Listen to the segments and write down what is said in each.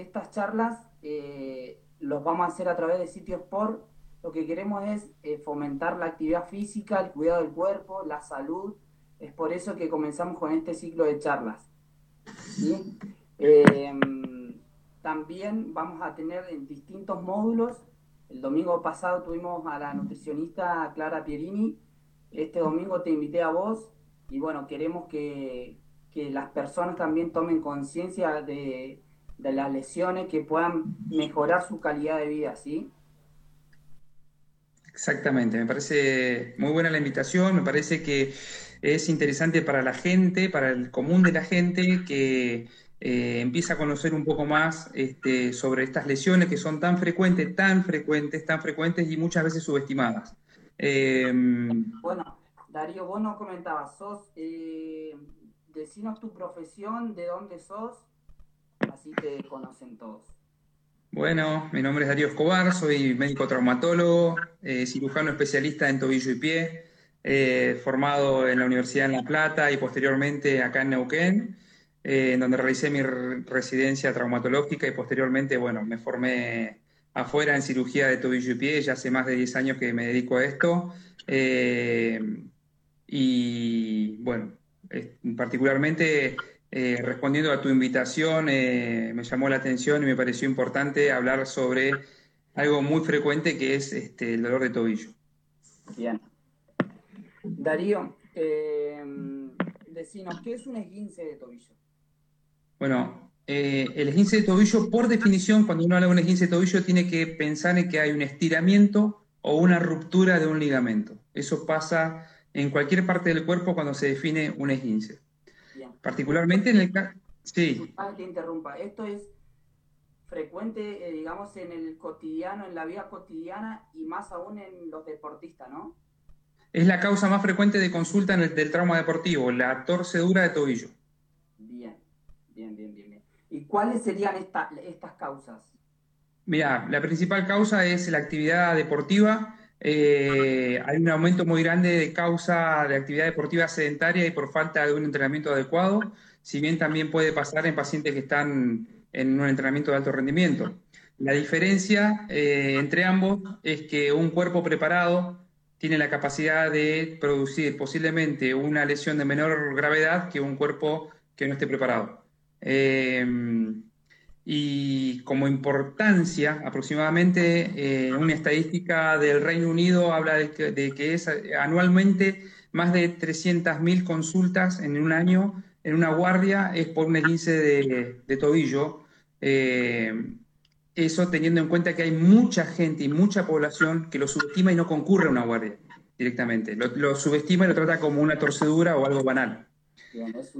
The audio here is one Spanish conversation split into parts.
estas charlas eh, los vamos a hacer a través de sitios por lo que queremos es eh, fomentar la actividad física, el cuidado del cuerpo, la salud. Es por eso que comenzamos con este ciclo de charlas. Em, también vamos a tener en distintos módulos. El domingo pasado tuvimos a la nutricionista Clara Pierini. Este domingo te invité a vos y bueno, queremos que, que las personas también tomen conciencia de, de las lesiones, que puedan mejorar su calidad de vida, ¿sí? Exactamente, me parece muy buena la invitación, me parece que es interesante para la gente, para el común de la gente, que eh, empieza a conocer un poco más este, sobre estas lesiones que son tan frecuentes, tan frecuentes, tan frecuentes y muchas veces subestimadas. Em, bueno, Darío, vos nos comentabas, sos, eh, decinos tu profesión, de dónde sos, así te conocen todos. Bueno, mi nombre es Darío Escobar, soy médico traumatólogo, eh, cirujano especialista en tobillo y pie, eh, formado en la Universidad en La Plata y posteriormente acá en Neuquén, eh, en donde realicé mi residencia traumatológica y posteriormente, bueno, me formé afuera en cirugía de tobillo y pie, ya hace más de 10 años que me dedico a esto. y bueno, particularmente eh, respondiendo a tu invitación, eh, me llamó la atención y me pareció importante hablar sobre algo muy frecuente que es este, el dolor de tobillo. Bien. Darío, eh, decinos, ¿qué es un esguince de tobillo? Bueno, el esguince de tobillo, por definición, cuando uno habla de un esguince de tobillo, tiene que pensar en que hay un estiramiento o una ruptura de un ligamento. Eso pasa en cualquier parte del cuerpo cuando se define un esguince. Particularmente en el caso... Sí. que interrumpa. Esto es frecuente, eh, digamos, en el cotidiano, en la vida cotidiana y más aún en los deportistas, ¿no? Es la causa más frecuente de consulta en el, del trauma deportivo, la torcedura de tobillo. Bien, bien, bien, bien. ¿Y cuáles serían estas causas? Mira, la principal causa es la actividad deportiva eh, hay un aumento muy grande de causa de actividad deportiva sedentaria y por falta de un entrenamiento adecuado, si bien también puede pasar en pacientes que están en un entrenamiento de alto rendimiento. La diferencia eh, entre ambos es que un cuerpo preparado tiene la capacidad de producir posiblemente una lesión de menor gravedad que un cuerpo que no esté preparado. Eh, y como importancia, aproximadamente eh, una estadística del Reino Unido habla de que, es anualmente más de 300.000 consultas en un año en una guardia es por un esguince de, tobillo. Eh, eso teniendo en cuenta que hay mucha gente y mucha población que lo subestima y no concurre a una guardia directamente. Lo, lo subestima y lo trata como una torcedura o algo banal.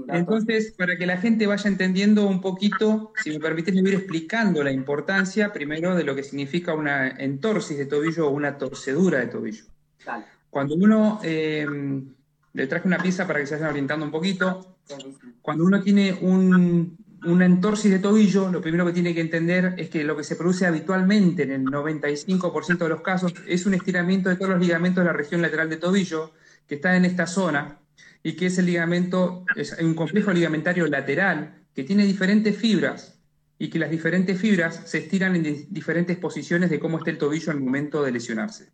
Entonces, para que la gente vaya entendiendo un poquito, si me permites, me voy explicando la importancia primero de lo que significa una entorsis de tobillo o una torcedura de tobillo. Cuando uno, em, le traje una pieza para que se vayan orientando un poquito, cuando uno tiene un, una entorsis de tobillo, lo primero que tiene que entender es que lo que se produce habitualmente en el 95% de los casos es un estiramiento de todos los ligamentos de la región lateral de tobillo que está en esta zona y que es el ligamento, es un complejo ligamentario lateral que tiene diferentes fibras y que las diferentes fibras se estiran en diferentes posiciones de cómo está el tobillo al momento de lesionarse.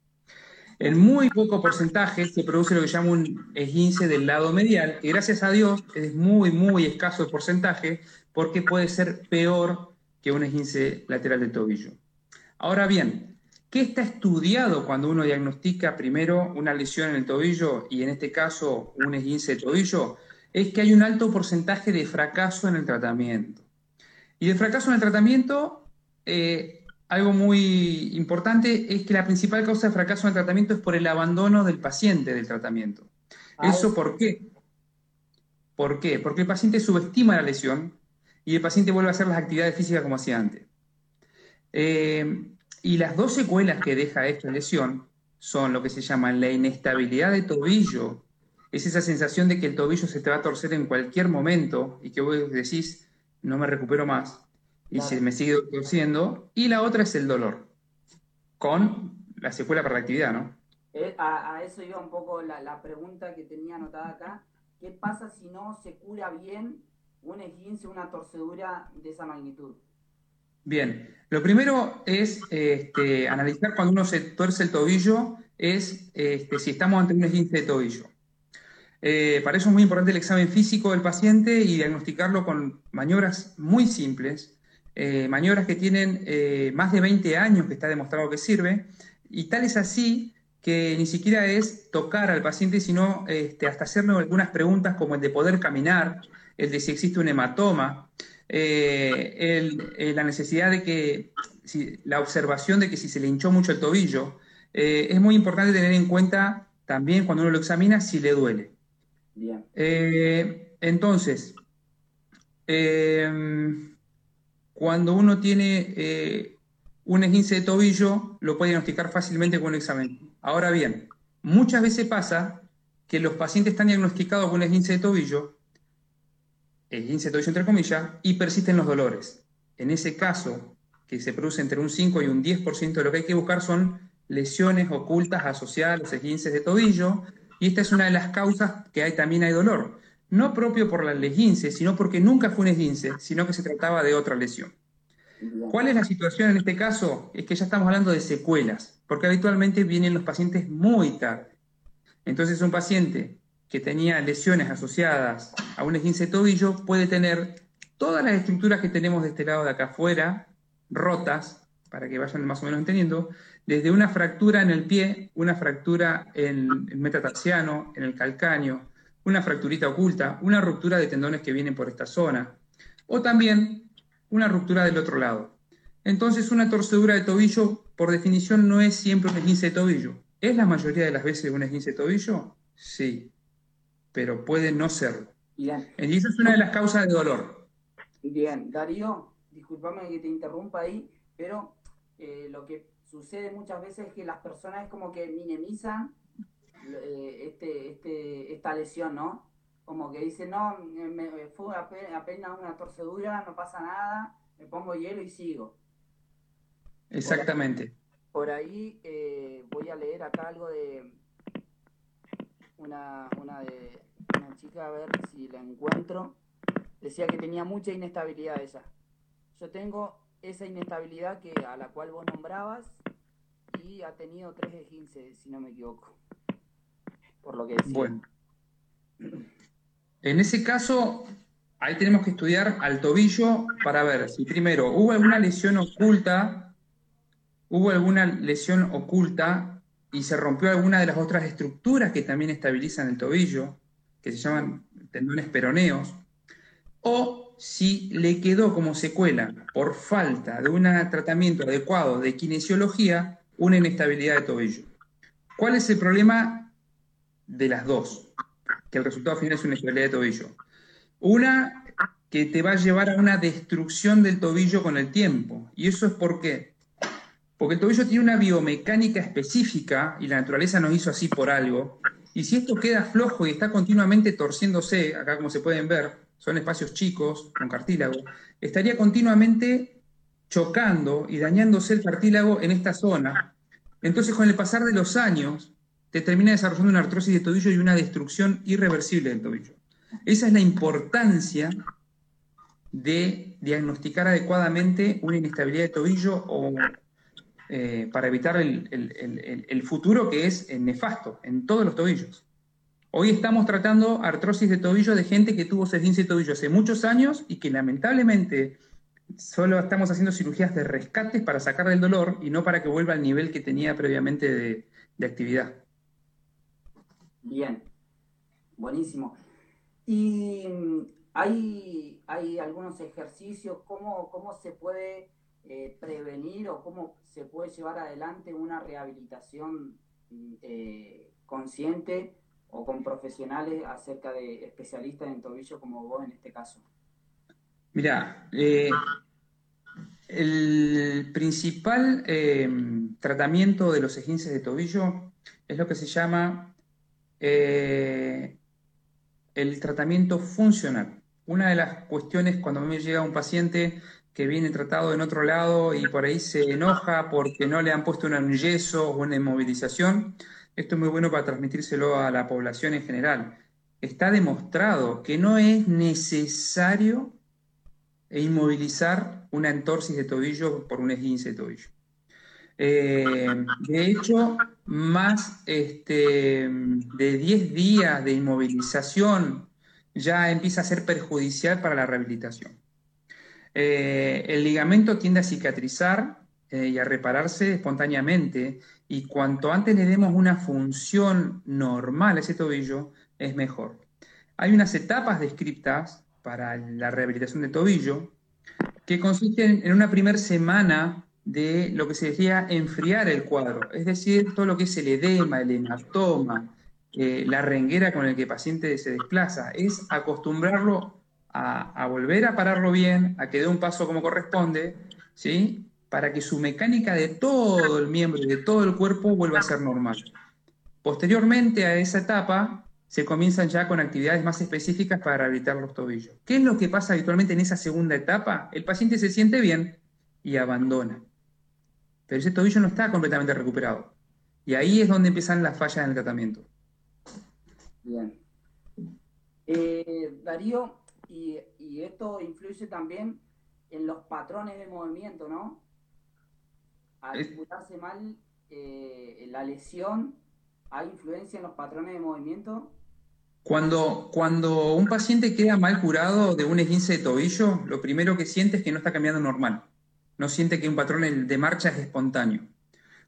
En muy poco porcentaje se produce lo que llama un esguince del lado medial, que gracias a Dios es muy, muy escaso el porcentaje, porque puede ser peor que un esguince lateral del tobillo. Ahora bien, ¿Qué está estudiado cuando uno diagnostica primero una lesión en el tobillo y en este caso un esguince de tobillo? Es que hay un alto porcentaje de fracaso en el tratamiento. Y de fracaso en el tratamiento, eh, algo muy importante es que la principal causa de fracaso en el tratamiento es por el abandono del paciente del tratamiento. Ah, ¿Eso por qué? ¿Por qué? Porque el paciente subestima la lesión y el paciente vuelve a hacer las actividades físicas como hacía antes. Eh, y las dos secuelas que deja esta lesión son lo que se llama la inestabilidad de tobillo, es esa sensación de que el tobillo se te va a torcer en cualquier momento y que vos decís, no me recupero más, y se me sigue torciendo, y la otra es el dolor, con la secuela para la actividad, ¿no? Eh, a, eso iba un poco la, la, pregunta que tenía anotada acá. ¿Qué pasa si no se cura bien un esguince, una torcedura de esa magnitud? Bien, lo primero es este, analizar cuando uno se tuerce el tobillo, es este, si estamos ante un esguince de tobillo. Eh, para eso es muy importante el examen físico del paciente y diagnosticarlo con maniobras muy simples, eh, maniobras que tienen eh, más de 20 años que está demostrado que sirve, y tal es así que ni siquiera es tocar al paciente, sino este, hasta hacerle algunas preguntas como el de poder caminar, el de si existe un hematoma, la necesidad de que, la observación de que si se le hinchó mucho el tobillo, es muy importante tener en cuenta también cuando uno lo examina si le duele. Bien. Eh, entonces, em, cuando uno tiene eh, un esguince de tobillo, lo puede diagnosticar fácilmente con un examen. Ahora bien, muchas veces pasa que los pacientes están diagnosticados con un esguince de tobillo, esguince de tobillo entre comillas, y persisten los dolores. En ese caso, que se produce entre un 5 y un 10% de lo que hay que buscar son lesiones ocultas asociadas a los esguinces de tobillo, y esta es una de las causas que hay, también hay dolor. No propio por la esguince, sino porque nunca fue un esguince, sino que se trataba de otra lesión. ¿Cuál es la situación en este caso? Es que ya estamos hablando de secuelas, porque habitualmente vienen los pacientes muy tarde. Entonces un paciente que tenía lesiones asociadas a un esguince de tobillo puede tener todas las estructuras que tenemos de este lado de acá afuera, rotas, para que vayan más o menos entendiendo, desde una fractura en el pie, una fractura en el metatarsiano, en el calcáneo, una fracturita oculta, una ruptura de tendones que vienen por esta zona, o también una ruptura del otro lado. Entonces, una torcedura de tobillo, por definición, no es siempre un esguince de tobillo. ¿Es la mayoría de las veces un esguince de tobillo? Sí, pero puede no serlo. Bien. Y esa es una de las causas de dolor. Bien, Darío, discúlpame que te interrumpa ahí, pero eh, lo que sucede muchas veces que las personas es como que minimizan eh, este, este, esta lesión, ¿no? Como que dicen, no, me, fue apenas una torcedura, no pasa nada, me pongo hielo y sigo. Exactamente. Por ahí, eh, voy a leer acá algo de una, una, de una chica, a ver si la encuentro. Decía que tenía mucha inestabilidad ella. Yo tengo esa inestabilidad que, a la cual vos nombrabas y ha tenido 3 de 15, si no me equivoco. Por lo que decía. Bueno. En ese caso, ahí tenemos que estudiar al tobillo para ver si primero hubo alguna lesión oculta, hubo alguna lesión oculta y se rompió alguna de las otras estructuras que también estabilizan el tobillo, que se llaman tendones peroneos, o si le quedó como secuela por falta de un tratamiento adecuado de kinesiología una inestabilidad de tobillo. ¿Cuál es el problema de las dos? Que el resultado final es una inestabilidad de tobillo. Una que te va a llevar a una destrucción del tobillo con el tiempo. ¿Y eso es por qué? Porque el tobillo tiene una biomecánica específica y la naturaleza nos hizo así por algo. Y si esto queda flojo y está continuamente torciéndose, acá como se pueden ver, son espacios chicos, con cartílago, estaría continuamente chocando y dañándose el cartílago en esta zona. Entonces, con el pasar de los años, te termina desarrollando una artrosis de tobillo y una destrucción irreversible del tobillo. Esa es la importancia de diagnosticar adecuadamente una inestabilidad de tobillo o, eh, para evitar el, futuro que es nefasto en todos los tobillos. Hoy estamos tratando artrosis de tobillo de gente que tuvo esguince de tobillo hace muchos años y que lamentablemente solo estamos haciendo cirugías de rescates para sacar del dolor y no para que vuelva al nivel que tenía previamente de, actividad. Bien, buenísimo. Y mm, hay, hay algunos ejercicios, ¿cómo, cómo se puede eh, prevenir o cómo se puede llevar adelante una rehabilitación mm, eh, consciente o con profesionales acerca de especialistas en tobillo como vos en este caso? Mira, eh, el principal tratamiento de los esguinces de tobillo es lo que se llama el tratamiento funcional. Una de las cuestiones cuando me llega un paciente que viene tratado en otro lado y por ahí se enoja porque no le han puesto un yeso o una inmovilización, esto es muy bueno para transmitírselo a la población en general. Está demostrado que no es necesario inmovilizar una entorsis de tobillo por un esguince de tobillo. Eh, de hecho, más este, de 10 días de inmovilización ya empieza a ser perjudicial para la rehabilitación. Eh, el ligamento tiende a cicatrizar eh, y a repararse espontáneamente y cuanto antes le demos una función normal a ese tobillo, es mejor. Hay unas etapas descritas para la rehabilitación del tobillo que consisten en una primera semana de lo que se decía enfriar el cuadro, es decir, todo lo que es el edema, el hematoma, eh, la renguera con el que el paciente se desplaza, es acostumbrarlo a, volver a pararlo bien, a que dé un paso como corresponde, ¿sí? para que su mecánica de todo el miembro y de todo el cuerpo vuelva a ser normal. Posteriormente a esa etapa, se comienzan ya con actividades más específicas para rehabilitar los tobillos. ¿Qué es lo que pasa habitualmente en esa segunda etapa? El paciente se siente bien y abandona pero ese tobillo no está completamente recuperado. Y ahí es donde empiezan las fallas en el tratamiento. Bien. Eh, Darío, y, esto influye también en los patrones de movimiento, ¿no? Al disputarse mal eh, la lesión, ¿hay influencia en los patrones de movimiento? Cuando, cuando un paciente queda mal curado de un esguince de tobillo, lo primero que siente es que no está cambiando normal no siente que un patrón de marcha es espontáneo.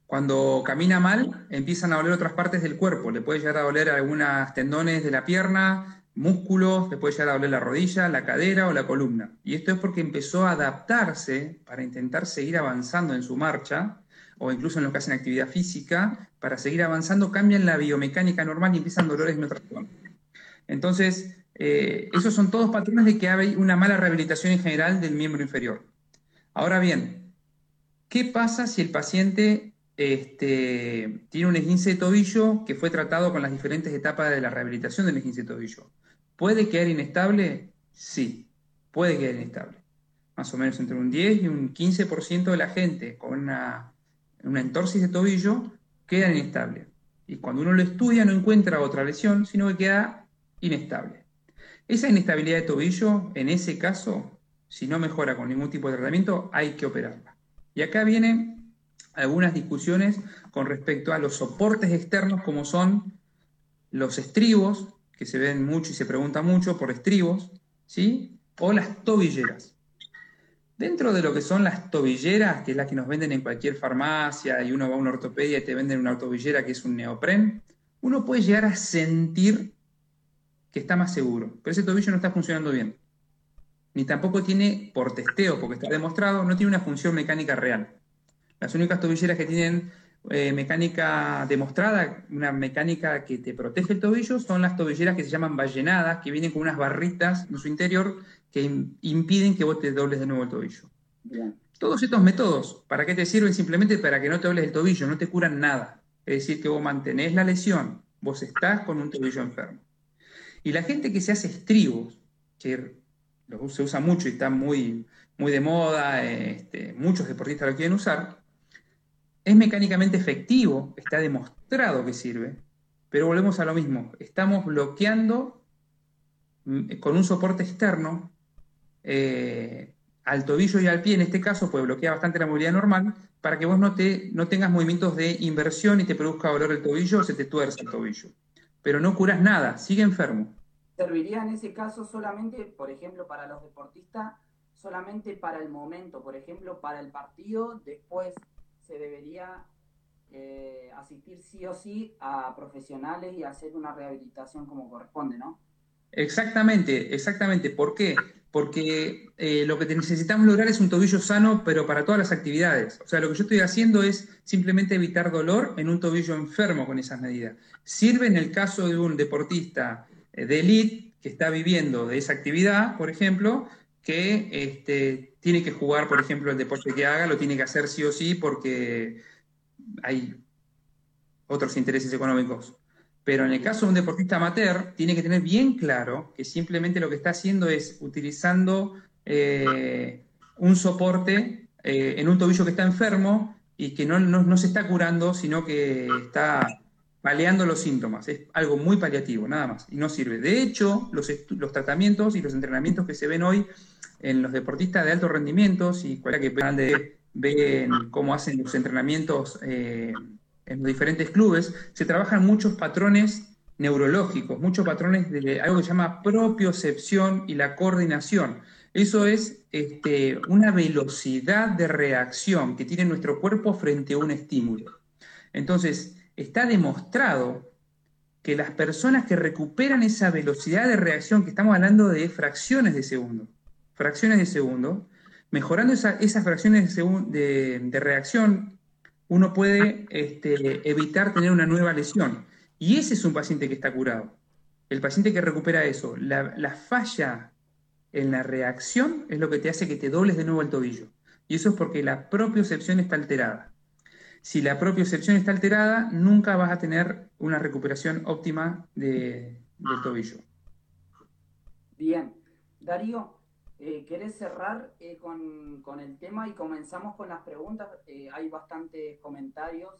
Cuando camina mal, empiezan a doler otras partes del cuerpo. Le puede llegar a doler algunas tendones de la pierna, músculos, le puede llegar a la rodilla, la cadera o la columna. Y esto es porque empezó a adaptarse para intentar seguir avanzando en su marcha, o incluso en lo que hacen actividad física, para seguir avanzando, cambian la biomecánica normal y empiezan dolores en otras zonas. Entonces, eh, esos son todos patrones de que hay una mala rehabilitación en general del miembro inferior. Ahora bien, ¿qué pasa si el paciente este, tiene un esguince de tobillo que fue tratado con las diferentes etapas de la rehabilitación del esguince de tobillo? ¿Puede quedar inestable? Sí, puede quedar inestable. Más o menos entre un 10 y un 15% de la gente con una, una entorsis de tobillo queda inestable. Y cuando uno lo estudia no encuentra otra lesión, sino que queda inestable. Esa inestabilidad de tobillo, en ese caso, si no mejora con ningún tipo de tratamiento, hay que operarla. Y acá vienen algunas discusiones con respecto a los soportes externos como son los estribos, que se ven mucho y se pregunta mucho por estribos, ¿sí? O las tobilleras. Dentro de lo que son las tobilleras, que es la que nos venden en cualquier farmacia y uno va a una ortopedia y te venden una tobillera que es un neopren, uno puede llegar a sentir que está más seguro, pero ese tobillo no está funcionando bien ni tampoco tiene, por testeo, porque está demostrado, no tiene una función mecánica real. Las únicas tobilleras que tienen eh, mecánica demostrada, una mecánica que te protege el tobillo, son las tobilleras que se llaman ballenadas, que vienen con unas barritas en su interior que impiden que vos te dobles de nuevo el tobillo. Todos estos métodos, ¿para qué te sirven? Simplemente para que no te dobles el tobillo, no te curan nada. Es decir, que vos mantenés la lesión, vos estás con un tobillo enfermo. Y la gente que se hace estribos, que se usa mucho y está muy, muy de moda, este, muchos deportistas lo quieren usar, es mecánicamente efectivo, está demostrado que sirve, pero volvemos a lo mismo, estamos bloqueando mm, con un soporte externo eh, al tobillo y al pie, en este caso puede bloquear bastante la movilidad normal, para que vos no, te, no tengas movimientos de inversión y te produzca dolor el tobillo o se te tuerce el tobillo. Pero no curas nada, sigue enfermo serviría en ese caso solamente, por ejemplo, para los deportistas, solamente para el momento, por ejemplo, para el partido, después se debería eh, asistir sí o sí a profesionales y hacer una rehabilitación como corresponde, ¿no? Exactamente, exactamente. ¿Por qué? Porque eh, lo que necesitamos lograr es un tobillo sano, pero para todas las actividades. O sea, lo que yo estoy haciendo es simplemente evitar dolor en un tobillo enfermo con esas medidas. Sirve en el caso de un deportista eh, de elite que está viviendo de esa actividad, por ejemplo, que este, tiene que jugar, por ejemplo, el deporte que haga, lo tiene que hacer sí o sí porque hay otros intereses económicos. Pero en el caso de un deportista amateur, tiene que tener bien claro que simplemente lo que está haciendo es utilizando eh, un soporte eh, en un tobillo que está enfermo y que no, no se está curando, sino que está paliando los síntomas. Es algo muy paliativo, nada más, y no sirve. De hecho, los, los, tratamientos y los entrenamientos que se ven hoy en los deportistas de alto rendimiento, y cualquiera que ven cómo hacen los entrenamientos eh, en los diferentes clubes, se trabajan muchos patrones neurológicos, muchos patrones de algo que se llama propiocepción y la coordinación. Eso es este, una velocidad de reacción que tiene nuestro cuerpo frente a un estímulo. Entonces, está demostrado que las personas que recuperan esa velocidad de reacción, que estamos hablando de fracciones de segundo, fracciones de segundo, mejorando esas fracciones de, reacción, uno puede este, evitar tener una nueva lesión. Y ese es un paciente que está curado. El paciente que recupera eso, la, falla en la reacción es lo que te hace que te dobles de nuevo el tobillo. Y eso es porque la propiocepción está alterada. Si la propiocepción está alterada, nunca vas a tener una recuperación óptima del tobillo. Bien. Darío, eh, ¿querés cerrar eh, con, el tema y comenzamos con las preguntas? Eh, hay bastantes comentarios.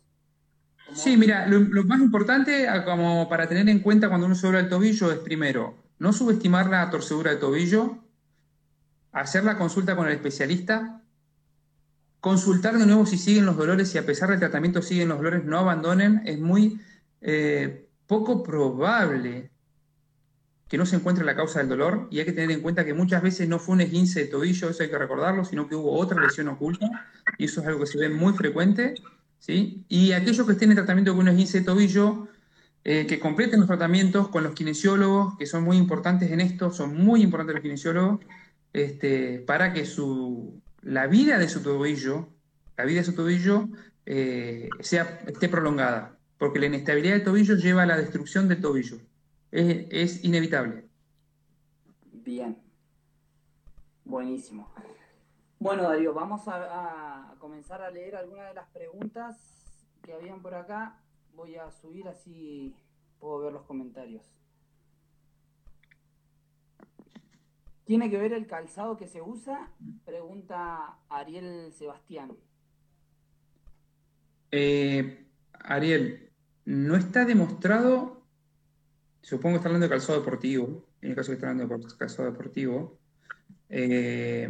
Sí, mira, lo, más importante como para tener en cuenta cuando uno se el tobillo es primero, no subestimar la torcedura del tobillo, hacer la consulta con el especialista, consultar de nuevo si siguen los dolores, si a pesar del tratamiento siguen los dolores, no abandonen, es muy eh, poco probable que no se encuentre la causa del dolor y hay que tener en cuenta que muchas veces no fue un esguince de tobillo, eso hay que recordarlo, sino que hubo otra lesión oculta y eso es algo que se ve muy frecuente y aquellos que estén en tratamiento con un esguince de tobillo, eh, que completen los tratamientos con los kinesiólogos, que son muy importantes en esto, son muy importantes los kinesiólogos, este, para que su, la vida de su tobillo, la vida de su tobillo eh, sea, esté prolongada, porque la inestabilidad del tobillo lleva a la destrucción del tobillo. Es, es inevitable. Bien. Buenísimo. Bueno, Darío, vamos a, comenzar a leer algunas de las preguntas que habían por acá. Voy a subir así puedo ver los comentarios. ¿Tiene que ver el calzado que se usa? Pregunta Ariel Sebastián. Eh, Ariel, no está demostrado, supongo que está hablando de calzado deportivo, en el caso que está hablando de calzado deportivo, eh,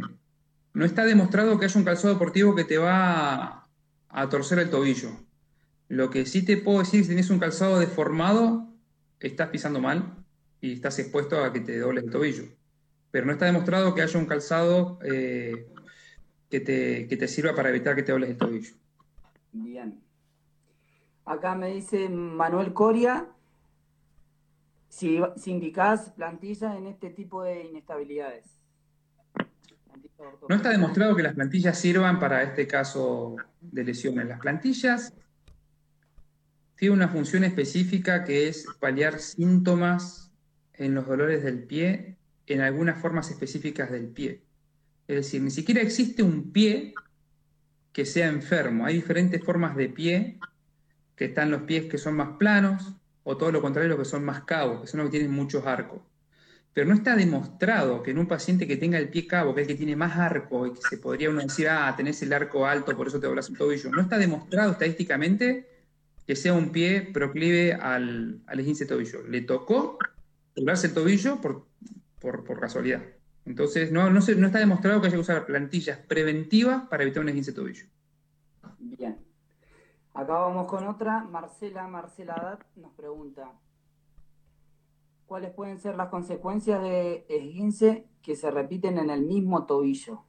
no está demostrado que haya un calzado deportivo que te va a, torcer el tobillo. Lo que sí te puedo decir, si tienes un calzado deformado, estás pisando mal y estás expuesto a que te dobles el tobillo. Pero no está demostrado que haya un calzado eh, que, te, te sirva para evitar que te dobles el tobillo. Bien. Acá me dice Manuel Coria, si, indicás plantillas en este tipo de inestabilidades. No está demostrado que las plantillas sirvan para este caso de lesiones. Las plantillas tienen una función específica que es paliar síntomas en los dolores del pie en algunas formas específicas del pie. Es decir, ni siquiera existe un pie que sea enfermo. Hay diferentes formas de pie, que están los pies que son más planos, o todo lo contrario, que son más cabos, que son los que tienen muchos arcos. Pero no está demostrado que en un paciente que tenga el pie cabo, que es el que tiene más arco, y que se podría uno decir, ah, tenés el arco alto, por eso te doblas el tobillo, no está demostrado estadísticamente que sea un pie proclive al, al esguince tobillo. Le tocó doblarse el tobillo por, por, casualidad. Entonces, no, no, no está demostrado que haya que usar plantillas preventivas para evitar un esguince tobillo. Bien. Acá vamos con otra. Marcela Marcela nos pregunta, ¿Cuáles pueden ser las consecuencias de esguince que se repiten en el mismo tobillo?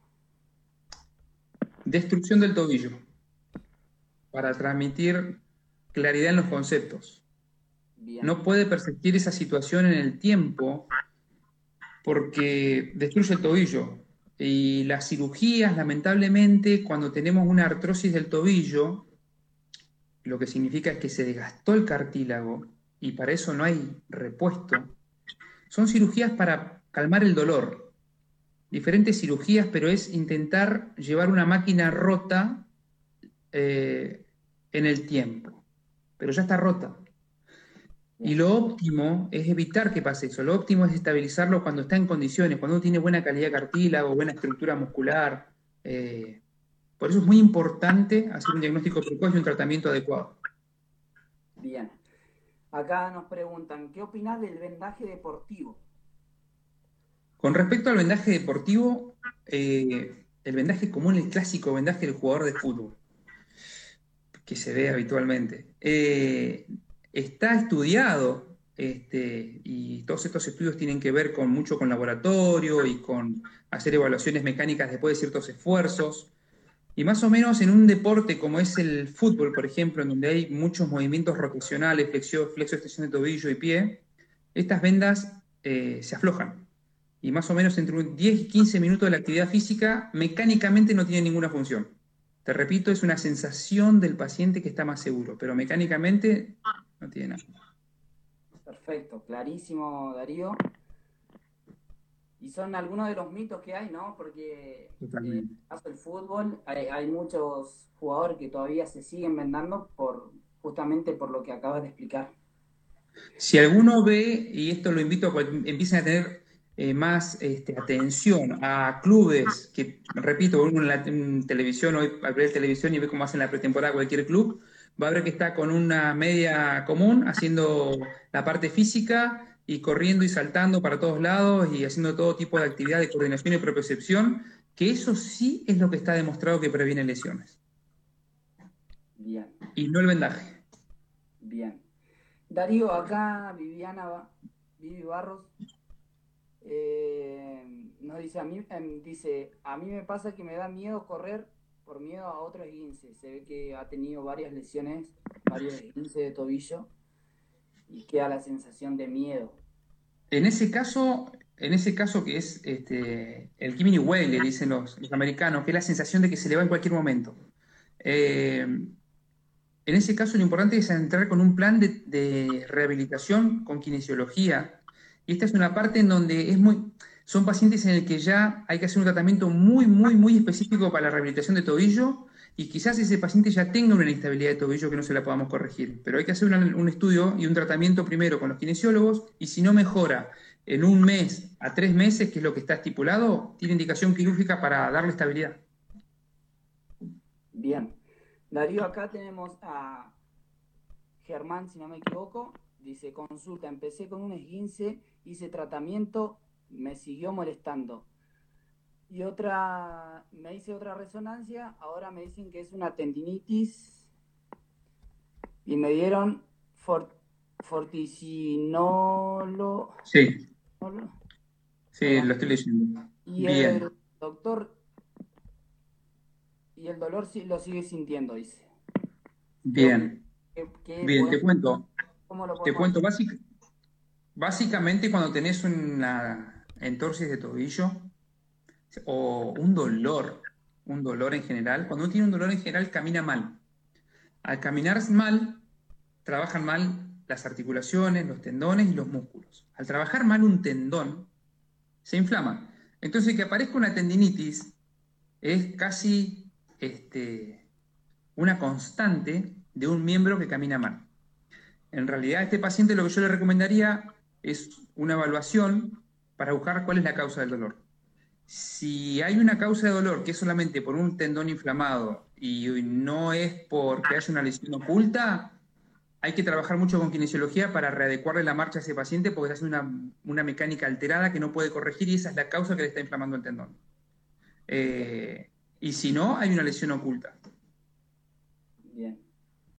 Destrucción del tobillo. Para transmitir claridad en los conceptos. No puede persistir esa situación en el tiempo porque destruye el tobillo. Y las cirugías, lamentablemente, cuando tenemos una artrosis del tobillo, lo que significa es que se desgastó el cartílago y para eso no hay repuesto, son cirugías para calmar el dolor. Diferentes cirugías, pero es intentar llevar una máquina rota eh, en el tiempo. Pero ya está rota. Y lo óptimo es evitar que pase eso. Lo óptimo es estabilizarlo cuando está en condiciones, cuando uno tiene buena calidad de cartílago, buena estructura muscular. Eh, por eso es muy importante hacer un diagnóstico precoz y un tratamiento adecuado. Bien. Acá nos preguntan, ¿qué opinas del vendaje deportivo? Con respecto al vendaje deportivo, eh, el vendaje común, el clásico vendaje del jugador de fútbol, que se ve habitualmente, eh, está estudiado este, y todos estos estudios tienen que ver con mucho con laboratorio y con hacer evaluaciones mecánicas después de ciertos esfuerzos. Y más o menos en un deporte como es el fútbol, por ejemplo, en donde hay muchos movimientos rotacionales, flexio, flexo, extensión de tobillo y pie, estas vendas eh, se aflojan y más o menos entre 10 y 15 minutos de la actividad física mecánicamente no tiene ninguna función. Te repito, es una sensación del paciente que está más seguro, pero mecánicamente no tiene nada. Perfecto, clarísimo Darío. Y son algunos de los mitos que hay, ¿no? Porque en el caso del fútbol hay, hay, muchos jugadores que todavía se siguen vendando por justamente por lo que acabas de explicar. Si alguno ve, y esto lo invito a que empiecen a tener eh, más este, atención a clubes que, repito, uno en la televisión, hoy ver televisión y ve cómo hacen la pretemporada cualquier club, va a ver que está con una media común haciendo la parte física y corriendo y saltando para todos lados y haciendo todo tipo de actividad de coordinación y propiocepción, que eso sí es lo que está demostrado que previene lesiones. Bien. Y no el vendaje. Bien. Darío, acá Viviana Vivi Barros eh, nos dice a mí em, dice a mí me pasa que me da miedo correr por miedo a otros esguince se ve que ha tenido varias lesiones varios esguinces de tobillo y queda la sensación de miedo en ese caso en ese caso que es este, el Kimini Way, le dicen los, americanos, que es la sensación de que se le va en cualquier momento. Eh, en ese caso lo importante es entrar con un plan de, de rehabilitación con kinesiología, y esta es una parte en donde es muy, son pacientes en el que ya hay que hacer un tratamiento muy, muy, muy específico para la rehabilitación de tobillo y quizás ese paciente ya tenga una inestabilidad de tobillo que no se la podamos corregir. Pero hay que hacer un estudio y un tratamiento primero con los kinesiólogos y si no mejora en un mes a tres meses, que es lo que está estipulado, tiene indicación quirúrgica para darle estabilidad. Bien. Darío, acá tenemos a Germán, si no me equivoco, dice, consulta, empecé con un esguince hice tratamiento, me siguió molestando. Y otra, me hice otra resonancia, ahora me dicen que es una tendinitis y me dieron forticinolo. Sí. Sí, lo estoy leyendo. Y el doctor, y el dolor sí, lo sigue sintiendo, dice. Bien. Bien, te cuento. te cuento, Básicamente cuando tenés una entorsis de tobillo o un dolor, un dolor en general, cuando uno tiene un dolor en general camina mal. Al caminar mal, trabajan mal las articulaciones, los tendones y los músculos. Al trabajar mal un tendón, se inflama. Entonces que aparezca una tendinitis es casi este, una constante de un miembro que camina mal. En realidad, a este paciente lo que yo le recomendaría es una evaluación para buscar cuál es la causa del dolor. Si hay una causa de dolor que es solamente por un tendón inflamado y no es porque haya una lesión oculta, hay que trabajar mucho con kinesiología para readecuarle la marcha a ese paciente porque hace una, una mecánica alterada que no puede corregir y esa es la causa que le está inflamando el tendón. Eh, y si no, hay una lesión oculta. Bien.